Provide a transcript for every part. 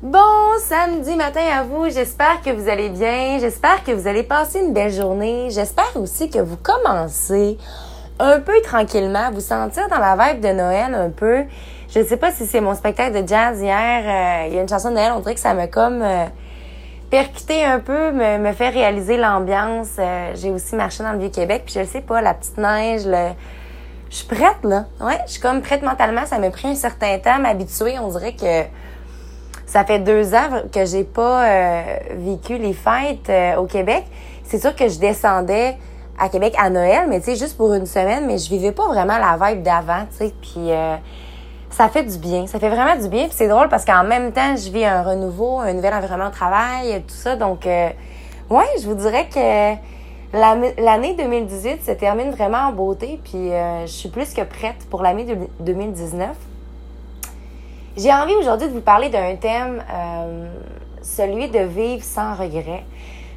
Bon samedi matin à vous, j'espère que vous allez bien, j'espère que vous allez passer une belle journée, j'espère aussi que vous commencez un peu tranquillement à vous sentir dans la vibe de Noël un peu. Je sais pas si c'est mon spectacle de jazz hier, euh, il y a une chanson de Noël, on dirait que ça me comme euh, percuté un peu, me, me fait réaliser l'ambiance. Euh, j'ai aussi marché dans le Vieux-Québec, puis je sais pas, la petite neige, le... Je suis prête, là. Ouais, je suis comme prête mentalement. Ça m'a pris un certain temps à m'habituer. On dirait que ça fait deux ans que j'ai pas euh, vécu les fêtes euh, au Québec. C'est sûr que je descendais à Québec à Noël, mais tu sais, juste pour une semaine, mais je vivais pas vraiment la vibe d'avant, tu sais. Puis euh, ça fait du bien. Ça fait vraiment du bien. Puis c'est drôle parce qu'en même temps, je vis un renouveau, un nouvel environnement de travail, tout ça. Donc, ouais, je vous dirais que l'année 2018 se termine vraiment en beauté. Puis je suis plus que prête pour l'année 2019. J'ai envie aujourd'hui de vous parler d'un thème, euh, celui de vivre sans regret.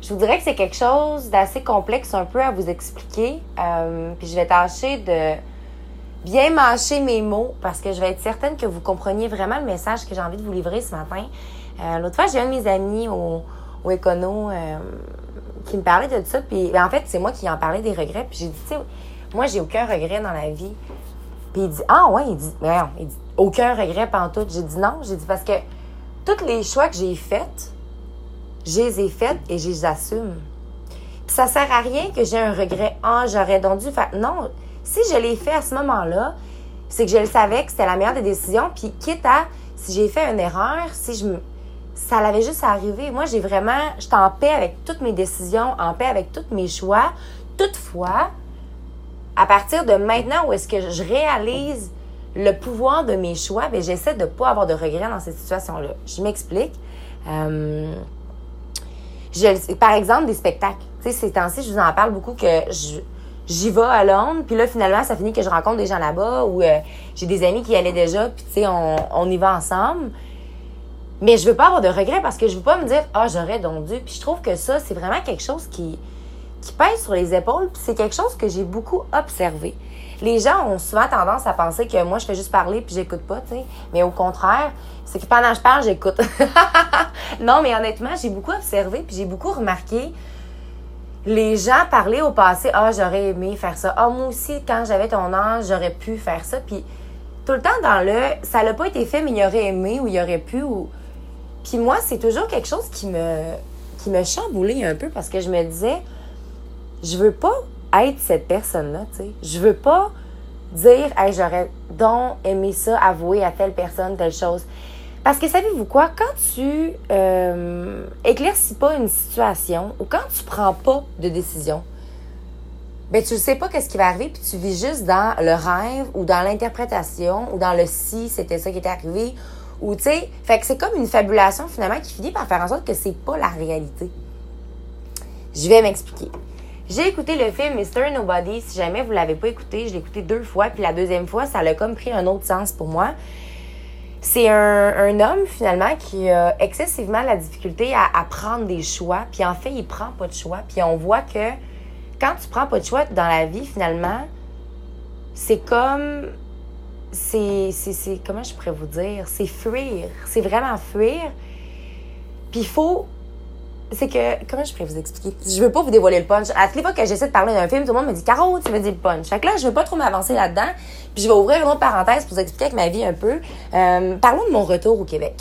Je vous dirais que c'est quelque chose d'assez complexe un peu à vous expliquer. Euh, puis je vais tâcher de bien mâcher mes mots parce que je vais être certaine que vous compreniez vraiment le message que j'ai envie de vous livrer ce matin. Euh, L'autre fois, j'ai un de mes amis au, au Econo qui me parlait de ça. Puis ben, en fait, c'est moi qui en parlais des regrets. Puis j'ai dit, tu sais, moi, j'ai aucun regret dans la vie. Puis il dit, ah ouais, il dit, non, il dit, aucun regret tout. J'ai dit non, j'ai dit parce que tous les choix que j'ai faits, je les ai faits et je les assume. Puis ça sert à rien que j'ai un regret. Ah, j'aurais donc dû faire. Non, si je l'ai fait à ce moment-là, c'est que je le savais que c'était la meilleure des décisions. Puis quitte à, si j'ai fait une erreur, si je me. Ça l'avait juste à arriver. Moi, j'ai vraiment. J'étais en paix avec toutes mes décisions, en paix avec tous mes choix. Toutefois, à partir de maintenant où est-ce que je réalise le pouvoir de mes choix, ben, j'essaie de ne pas avoir de regrets dans cette situation-là. Je m'explique. Euh, par exemple, des spectacles. Ces temps-ci, je vous en parle beaucoup que j'y vais à Londres, puis là, finalement, ça finit que je rencontre des gens là-bas ou euh, j'ai des amis qui y allaient déjà, puis tu sais, on, y va ensemble. Mais je veux pas avoir de regrets parce que je veux pas me dire, ah, j'aurais donc dû. Puis je trouve que ça, c'est vraiment quelque chose qui, qui pèse sur les épaules, c'est quelque chose que j'ai beaucoup observé. Les gens ont souvent tendance à penser que moi, je fais juste parler puis j'écoute pas, tu sais. Mais au contraire, c'est que pendant que je parle, j'écoute. non, mais honnêtement, j'ai beaucoup observé puis j'ai beaucoup remarqué les gens parler au passé. Ah, j'aurais aimé faire ça. Ah, moi aussi, quand j'avais ton âge, j'aurais pu faire ça. Puis tout le temps dans le, ça n'a pas été fait, mais il aurait aimé ou il aurait pu. Ou... Puis moi, c'est toujours quelque chose qui me, qui me chamboulait un peu parce que je me disais, je veux pas être cette personne-là, tu sais. Je veux pas dire, j'aurais donc aimé ça, avouer à telle personne telle chose. Parce que savez-vous quoi? Quand tu euh, éclaircis pas une situation ou quand tu prends pas de décision, ben tu ne sais pas qu'est-ce qui va arriver puis tu vis juste dans le rêve ou dans l'interprétation ou dans le si c'était ça qui était arrivé ou tu sais, fait que c'est comme une fabulation finalement qui finit par faire en sorte que c'est pas la réalité. Je vais m'expliquer. J'ai écouté le film Mr. Nobody. Si jamais vous l'avez pas écouté, je l'ai écouté deux fois. Puis la deuxième fois, ça a comme pris un autre sens pour moi. C'est un, homme, finalement, qui a excessivement la difficulté à, prendre des choix. Puis en fait, il prend pas de choix. Puis on voit que quand tu prends pas de choix dans la vie, finalement, c'est comme. C'est. Comment je pourrais vous dire? C'est fuir. C'est vraiment fuir. Puis il faut c'est que, comment je pourrais vous expliquer? Je veux pas vous dévoiler le punch. À toutes les fois que j'essaie de parler d'un film, tout le monde me dit, Caro, tu veux dire le punch. Fait que là, je veux pas trop m'avancer là-dedans. Puis je vais ouvrir une autre parenthèse pour vous expliquer avec ma vie un peu. Euh, parlons de mon retour au Québec.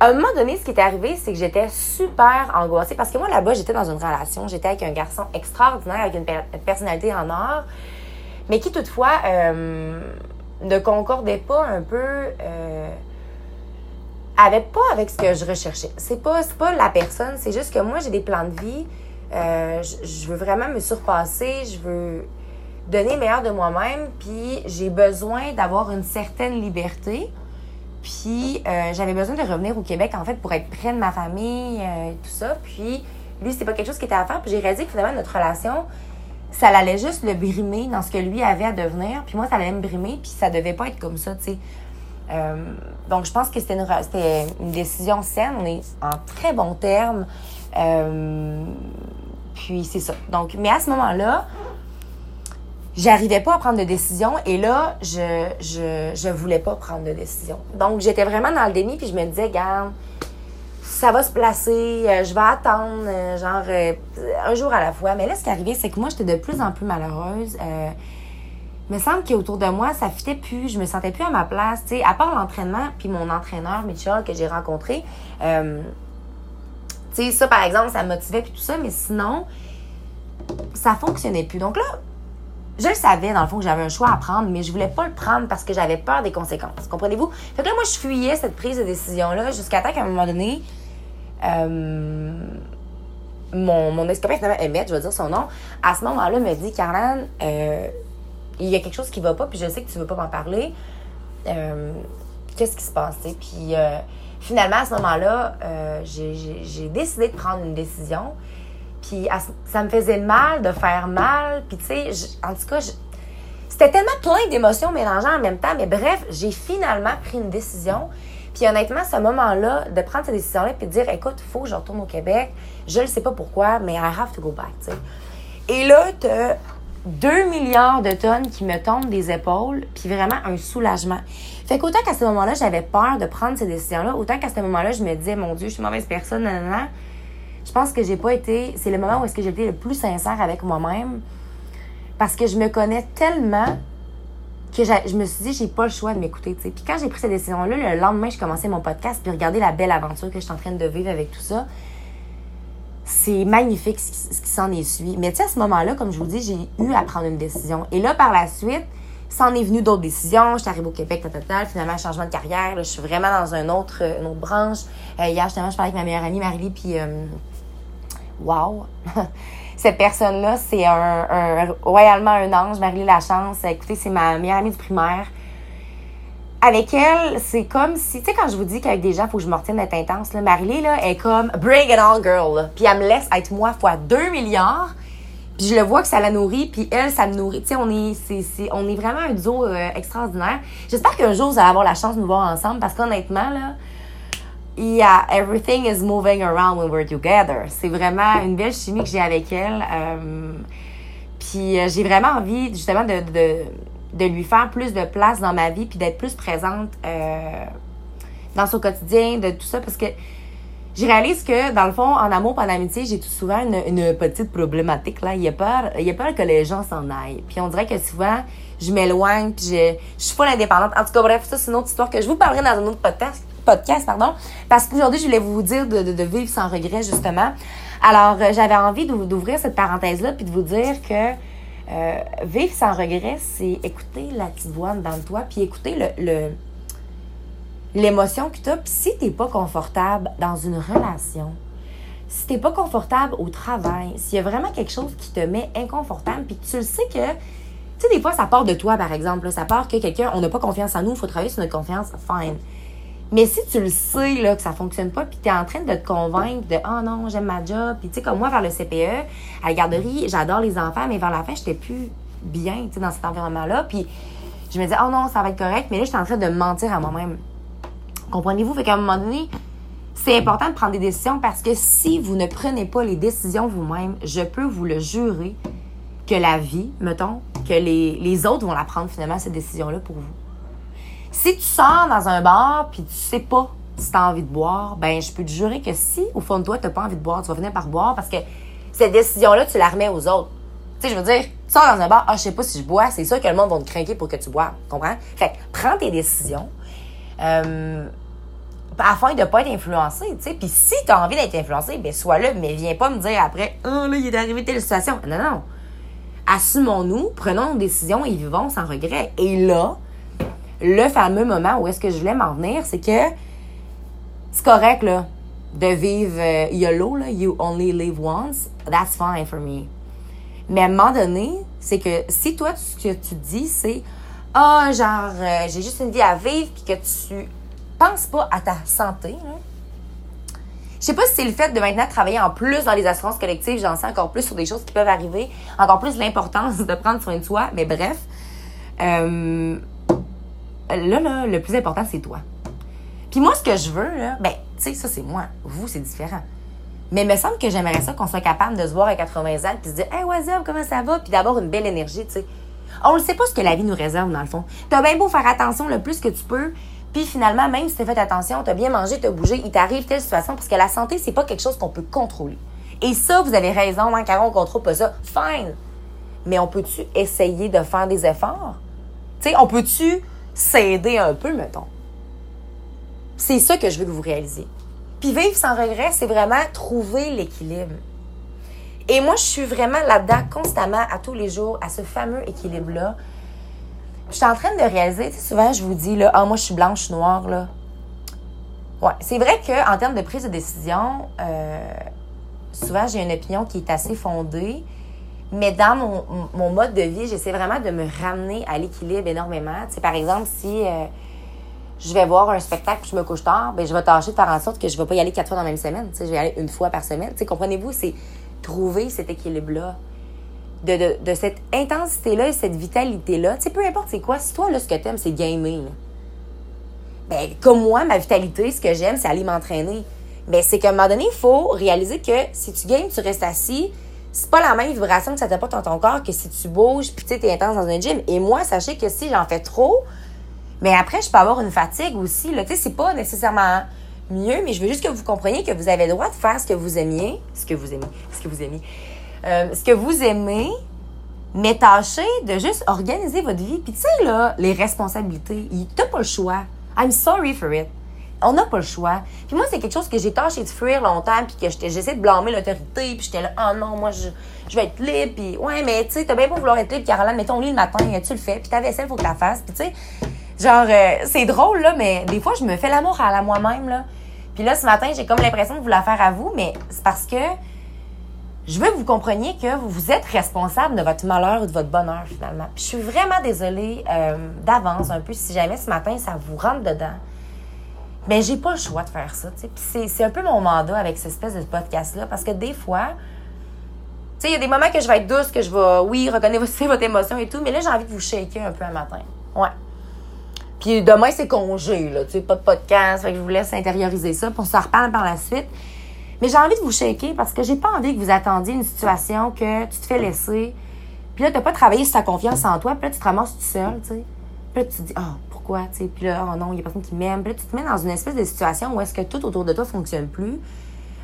À un moment donné, ce qui est arrivé, c'est que j'étais super angoissée parce que moi, là-bas, j'étais dans une relation. J'étais avec un garçon extraordinaire, avec une, personnalité en or, mais qui toutefois euh, ne concordait pas un peu. Euh, avait pas avec ce que je recherchais. C'est pas, pas la personne, c'est juste que moi, j'ai des plans de vie. Euh, je, veux vraiment me surpasser, je veux donner le meilleur de moi-même, puis j'ai besoin d'avoir une certaine liberté. Puis euh, j'avais besoin de revenir au Québec, en fait, pour être près de ma famille, euh, tout ça. Puis lui, c'était pas quelque chose qui était à faire. Puis j'ai réalisé que finalement, notre relation, ça allait juste le brimer dans ce que lui avait à devenir. Puis moi, ça allait me brimer, puis ça devait pas être comme ça, tu sais. Euh, donc, je pense que c'était une, décision saine. On est en très bons termes. Euh, puis, c'est ça. Donc, mais à ce moment-là, j'arrivais pas à prendre de décision et là, je, je, je voulais pas prendre de décision. Donc, j'étais vraiment dans le déni puis je me disais, garde, ça va se placer, euh, je vais attendre, euh, genre, un jour à la fois. Mais là, ce qui est arrivé, c'est que moi, j'étais de plus en plus malheureuse. Me semble qu'autour de moi, ça fitait plus, je me sentais plus à ma place, à part l'entraînement, puis mon entraîneur, Mitchell, que j'ai rencontré. sais, ça, par exemple, ça me motivait, puis tout ça, mais sinon, ça fonctionnait plus. Donc là, je le savais, dans le fond, que j'avais un choix à prendre, mais je voulais pas le prendre parce que j'avais peur des conséquences. Comprenez-vous? Fait que là, moi, je fuyais cette prise de décision-là jusqu'à temps qu'à un moment donné, euh, mon, mon finalement, Emmett, je vais dire son nom, à ce moment-là, me dit, Caroline, euh, il y a quelque chose qui va pas, puis je sais que tu veux pas m'en parler. Euh, qu'est-ce qui se passe, Puis finalement, à ce moment-là, j'ai décidé de prendre une décision. Puis ça me faisait mal de faire mal. Puis tu sais, en tout cas, c'était tellement plein d'émotions mélangées en même temps. Mais bref, j'ai finalement pris une décision. Puis honnêtement, ce moment-là, de prendre cette décision-là puis de dire, écoute, il faut que je retourne au Québec. Je ne sais pas pourquoi, mais I have to go back, tu. Et là, tu 2 milliards de tonnes qui me tombent des épaules, puis vraiment un soulagement. Fait qu'autant qu'à ce moment-là, j'avais peur de prendre ces décisions-là, autant qu'à ce moment-là, je me disais, mon Dieu, je suis mauvaise personne, nanana je pense que j'ai pas été. C'est le moment où est-ce que j'ai été le plus sincère avec moi-même. Parce que je me connais tellement que je me suis dit, j'ai pas le choix de m'écouter. Puis quand j'ai pris cette décision-là, le lendemain, je commençais mon podcast, puis regarder la belle aventure que je suis en train de vivre avec tout ça. C'est magnifique ce qui, s'en est suivi. Mais tu sais, à ce moment-là, comme je vous dis, j'ai eu à prendre une décision. Et là, par la suite, s'en est venu d'autres décisions. Je suis arrivée au Québec, total, finalement, changement de carrière. je suis vraiment dans une autre, une autre branche. Euh, hier, justement, je parlais avec ma meilleure amie, Marie, puis euh, wow! Cette personne-là, c'est un, royalement un ange, Marie Lachance. Écoutez, c'est ma meilleure amie du primaire. Avec elle, c'est comme si, tu sais, quand je vous dis qu'avec des gens, faut que je me retienne d'être intense, là, Marie là, est comme bring it on, girl. Puis elle me laisse être moi fois 2 milliards. Puis je le vois que ça la nourrit, puis elle, ça me nourrit. Tu sais, on est, c'est, on est vraiment un duo euh, extraordinaire. J'espère qu'un jour, vous allez avoir la chance de nous voir ensemble, parce qu'honnêtement, là, yeah, everything is moving around when we're together. C'est vraiment une belle chimie que j'ai avec elle. Euh, puis euh, j'ai vraiment envie justement de, de, de, lui faire plus de place dans ma vie puis d'être plus présente euh, dans son quotidien, de tout ça parce que je réalise que dans le fond, en amour en amitié, j'ai tout souvent une, petite problématique là. Il y a peur, il y a peur que les gens s'en aillent. Puis on dirait que souvent, je m'éloigne puis je, je suis pas indépendante. En tout cas, bref, ça c'est une autre histoire que je vous parlerai dans un autre podcast podcast, pardon, parce qu'aujourd'hui, je voulais vous dire de, de, vivre sans regret, justement. Alors, euh, j'avais envie d'ouvrir cette parenthèse-là, puis de vous dire que euh, vivre sans regret, c'est écouter la petite voix dans toi, puis écouter le, l'émotion que tu as. Si tu n'es pas confortable dans une relation, si tu pas confortable au travail, s'il y a vraiment quelque chose qui te met inconfortable, puis tu le sais que, tu sais, des fois, ça part de toi, par exemple. ça part que quelqu'un, on n'a pas confiance en nous, il faut travailler sur notre confiance, fine. Mais si tu le sais là, que ça fonctionne pas, puis tu es en train de te convaincre de oh non, j'aime ma job, puis tu sais, comme moi vers le CPE, à la garderie, j'adore les enfants, mais vers la fin, j'étais plus bien dans cet environnement-là. Puis je me disais, oh non, ça va être correct, mais là, j'étais en train de mentir à moi-même. Comprenez-vous? Fait qu'à un moment donné, c'est important de prendre des décisions parce que si vous ne prenez pas les décisions vous-même, je peux vous le jurer que la vie, mettons, que les, les autres vont la prendre finalement, cette décision-là pour vous. Si tu sors dans un bar puis tu sais pas si tu as envie de boire, ben je peux te jurer que si au fond de toi tu n'as pas envie de boire, tu vas venir par boire parce que cette décision-là, tu la remets aux autres. Tu sais, je veux dire, tu sors dans un bar, ah, je sais pas si je bois, c'est sûr que le monde va te craquer pour que tu bois. Comprends? Fait prends tes décisions. Euh, afin de pas être influencé, tu sais. Puis si tu as envie d'être influencé, ben sois là, mais viens pas me dire après, oh là, il est arrivé telle situation. Non, non. Assumons-nous, prenons nos décisions et vivons sans regret. Et là, le fameux moment où est-ce que je voulais m'en venir, c'est que c'est correct, là, de vivre euh, YOLO, là, you only live once, that's fine for me. Mais à un moment donné, c'est que si toi, ce que tu dis, c'est Ah, oh, genre, euh, j'ai juste une vie à vivre, puis que tu penses pas à ta santé, hein. Je sais pas si c'est le fait de maintenant travailler en plus dans les assurances collectives, j'en sais encore plus sur des choses qui peuvent arriver, encore plus l'importance de prendre soin de soi, mais bref. Euh, là, là, le plus important, c'est toi. Puis moi, ce que je veux, là, ben, tu sais, ça, c'est moi. Vous, c'est différent. Mais il me semble que j'aimerais ça qu'on soit capable de se voir à 80 ans puis se dire Hey, what's comment ça va? Puis d'avoir une belle énergie, tu sais. On ne sait pas ce que la vie nous réserve, dans le fond. T'as bien beau faire attention le plus que tu peux, puis finalement, même si t'as fait attention, t'as bien mangé, t'as bougé, il t'arrive telle situation, parce que la santé, c'est pas quelque chose qu'on peut contrôler. Et ça, vous avez raison, hein, car on contrôle pas ça. Fine. Mais on peut-tu essayer de faire des efforts? Tu sais, on peut-tu s'aider un peu, mettons? C'est ça que je veux que vous réalisiez. Puis vivre sans regret, c'est vraiment trouver l'équilibre. Et moi, je suis vraiment là-dedans constamment, à tous les jours, à ce fameux équilibre-là. Je suis en train de réaliser, souvent je vous dis, là, ah, moi je suis blanche, noire, là. Ouais, c'est vrai qu'en termes de prise de décision, euh, souvent j'ai une opinion qui est assez fondée, mais dans mon, mode de vie, j'essaie vraiment de me ramener à l'équilibre énormément. Par exemple, si euh, je vais voir un spectacle et je me couche tard, ben je vais tâcher de faire en sorte que je ne vais pas y aller quatre fois dans la même semaine. Je vais y aller une fois par semaine. Comprenez-vous, c'est trouver cet équilibre-là. De, de, cette intensité-là et cette vitalité-là. Tu sais, peu importe c'est quoi, si toi, là, ce que t'aimes, c'est gamer, ben, comme moi, ma vitalité, ce que j'aime, c'est aller m'entraîner. Ben, c'est qu'à un moment donné, il faut réaliser que si tu games, tu restes assis, c'est pas la même vibration que ça t'apporte dans ton corps que si tu bouges, puis tu t'es intense dans un gym. Et moi, sachez que si j'en fais trop, mais après, je peux avoir une fatigue aussi. Tu sais, c'est pas nécessairement mieux, mais je veux juste que vous compreniez que vous avez le droit de faire ce que vous aimiez, ce que vous aimez, ce que vous aimez, euh, ce que vous aimez, mais tâchez de juste organiser votre vie. Puis tu sais, là, les responsabilités, t'as pas le choix. I'm sorry for it. On n'a pas le choix. Puis moi, c'est quelque chose que j'ai tâché de fuir longtemps, puis que j'essaie de blâmer l'autorité, puis j'étais là, oh non, moi, je, vais être libre, puis ouais, mais tu sais, t'as bien pas vouloir être libre, Caroline, mets ton lit le matin, tu le fais, puis ta vaisselle, faut que la fasses, puis tu sais, genre, euh, c'est drôle, là, mais des fois, je me fais l'amour à la moi-même, là. Puis là, ce matin, j'ai comme l'impression de vous la faire à vous, mais c'est parce que je veux que vous compreniez que vous êtes responsable de votre malheur ou de votre bonheur, finalement. Puis je suis vraiment désolée euh, d'avance un peu si jamais ce matin, ça vous rentre dedans. Mais j'ai pas le choix de faire ça, c'est un peu mon mandat avec cette espèce de podcast-là, parce que des fois, tu sais, il y a des moments que je vais être douce, que je vais, oui, reconnaître votre émotion et tout, mais là, j'ai envie de vous shaker un peu un matin. Ouais. Puis demain, c'est congé, là. Tu sais, pas de podcast. Fait que je vous laisse intérioriser ça. Pour s'en reparler par la suite. Mais j'ai envie de vous shaker parce que j'ai pas envie que vous attendiez une situation que tu te fais laisser. Puis là, t'as pas travaillé sur ta confiance en toi. Puis là, tu te ramasses tout seul, tu sais. Puis là, tu te dis, oh, tu. Puis là, oh non, il y a personne qui m'aime. Puis là, tu te mets dans une espèce de situation où est-ce que tout autour de toi fonctionne plus.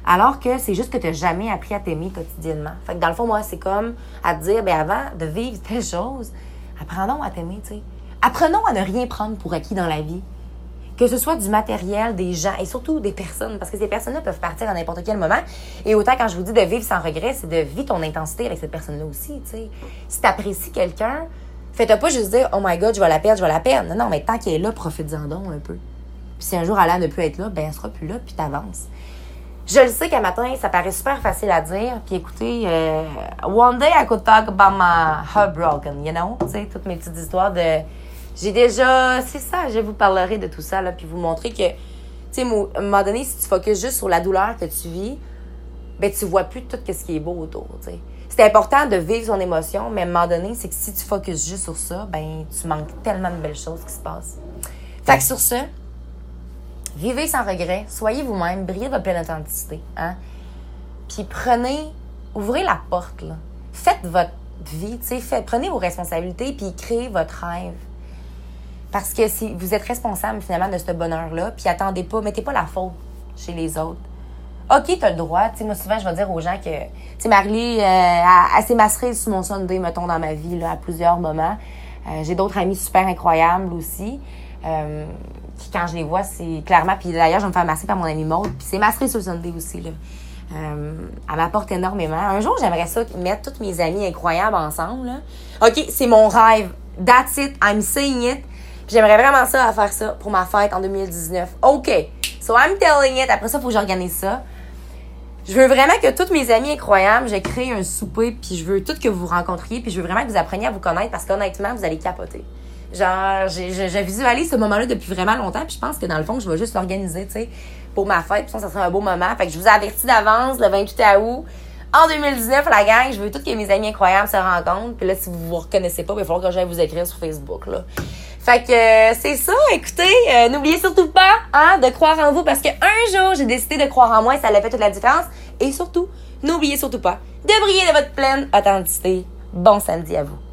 Alors que c'est juste que tu n'as jamais appris à t'aimer quotidiennement. Fait que dans le fond, moi, c'est comme à te dire, ben avant de vivre telle chose, apprendons à t'aimer, tu sais. Apprenons à ne rien prendre pour acquis dans la vie. Que ce soit du matériel, des gens et surtout des personnes, parce que ces personnes-là peuvent partir à n'importe quel moment. Et autant quand je vous dis de vivre sans regret, c'est de vivre ton intensité avec cette personne-là aussi. sais. Si tu apprécies quelqu'un, fais-toi pas juste dire Oh my god, je vais la perdre, je vais la perdre. Non, non, mais tant qu'elle est là, profite-en donc un peu. Puis si un jour elle a ne peut être là, ben elle sera plus là, puis t'avances. Je le sais qu'un matin, ça paraît super facile à dire. Puis écoutez, euh, one day I could talk about my heartbroken, you know? Tu sais, toutes mes petites histoires de j'ai déjà, c'est ça, je vous parlerai de tout ça, là, puis vous montrer que, tu sais, à un moment donné, si tu focuses juste sur la douleur que tu vis, ben, tu vois plus tout ce qui est beau autour, tu sais. C'est important de vivre son émotion, mais à un moment donné, c'est que si tu focuses juste sur ça, ben, tu manques tellement de belles choses qui se passent. Fait que sur ce, vivez sans regret, soyez vous-même, brillez votre pleine authenticité, hein. Puis prenez, ouvrez la porte, là. Faites votre vie, tu sais, prenez vos responsabilités, puis créez votre rêve. Parce que si vous êtes responsable finalement de ce bonheur-là, puis attendez pas, mettez pas la faute chez les autres. OK, t'as le droit. Tu sais, moi, souvent, je vais dire aux gens que, tu sais, Marley, euh, elle, s'est masquée sur mon Sunday, mettons, dans ma vie, là, à plusieurs moments. Euh, j'ai d'autres amis super incroyables aussi. Euh, quand je les vois, c'est clairement. Puis d'ailleurs, je vais me faire masser par mon ami Maud. Puis c'est masqué sur le Sunday aussi, là. Euh, elle m'apporte énormément. Un jour, j'aimerais ça mettre toutes mes amies incroyables ensemble. Là. OK, c'est mon rêve. That's it. I'm saying it. J'aimerais vraiment ça faire ça pour ma fête en 2019. OK. So I'm telling it. Après ça, il faut que j'organise ça. Je veux vraiment que toutes mes amies incroyables, j'ai créé un souper, puis je veux toutes que vous rencontriez, puis je veux vraiment que vous appreniez à vous connaître parce qu'honnêtement, vous allez capoter. Genre, je, visualise ce moment-là depuis vraiment longtemps, puis je pense que dans le fond, je vais juste l'organiser, tu sais, pour ma fête, puis ça, serait un beau moment. Fait que je vous avertis d'avance le 28 août. En 2019, la gang, je veux toutes que mes amis incroyables se rencontrent. Puis là, si vous vous reconnaissez pas, il va falloir que j'aille vous écrire sur Facebook, là. Fait que euh, c'est ça, écoutez, euh, n'oubliez surtout pas hein, de croire en vous parce qu'un jour, j'ai décidé de croire en moi et ça a fait toute la différence. Et surtout, n'oubliez surtout pas de briller de votre pleine authenticité. Bon samedi à vous.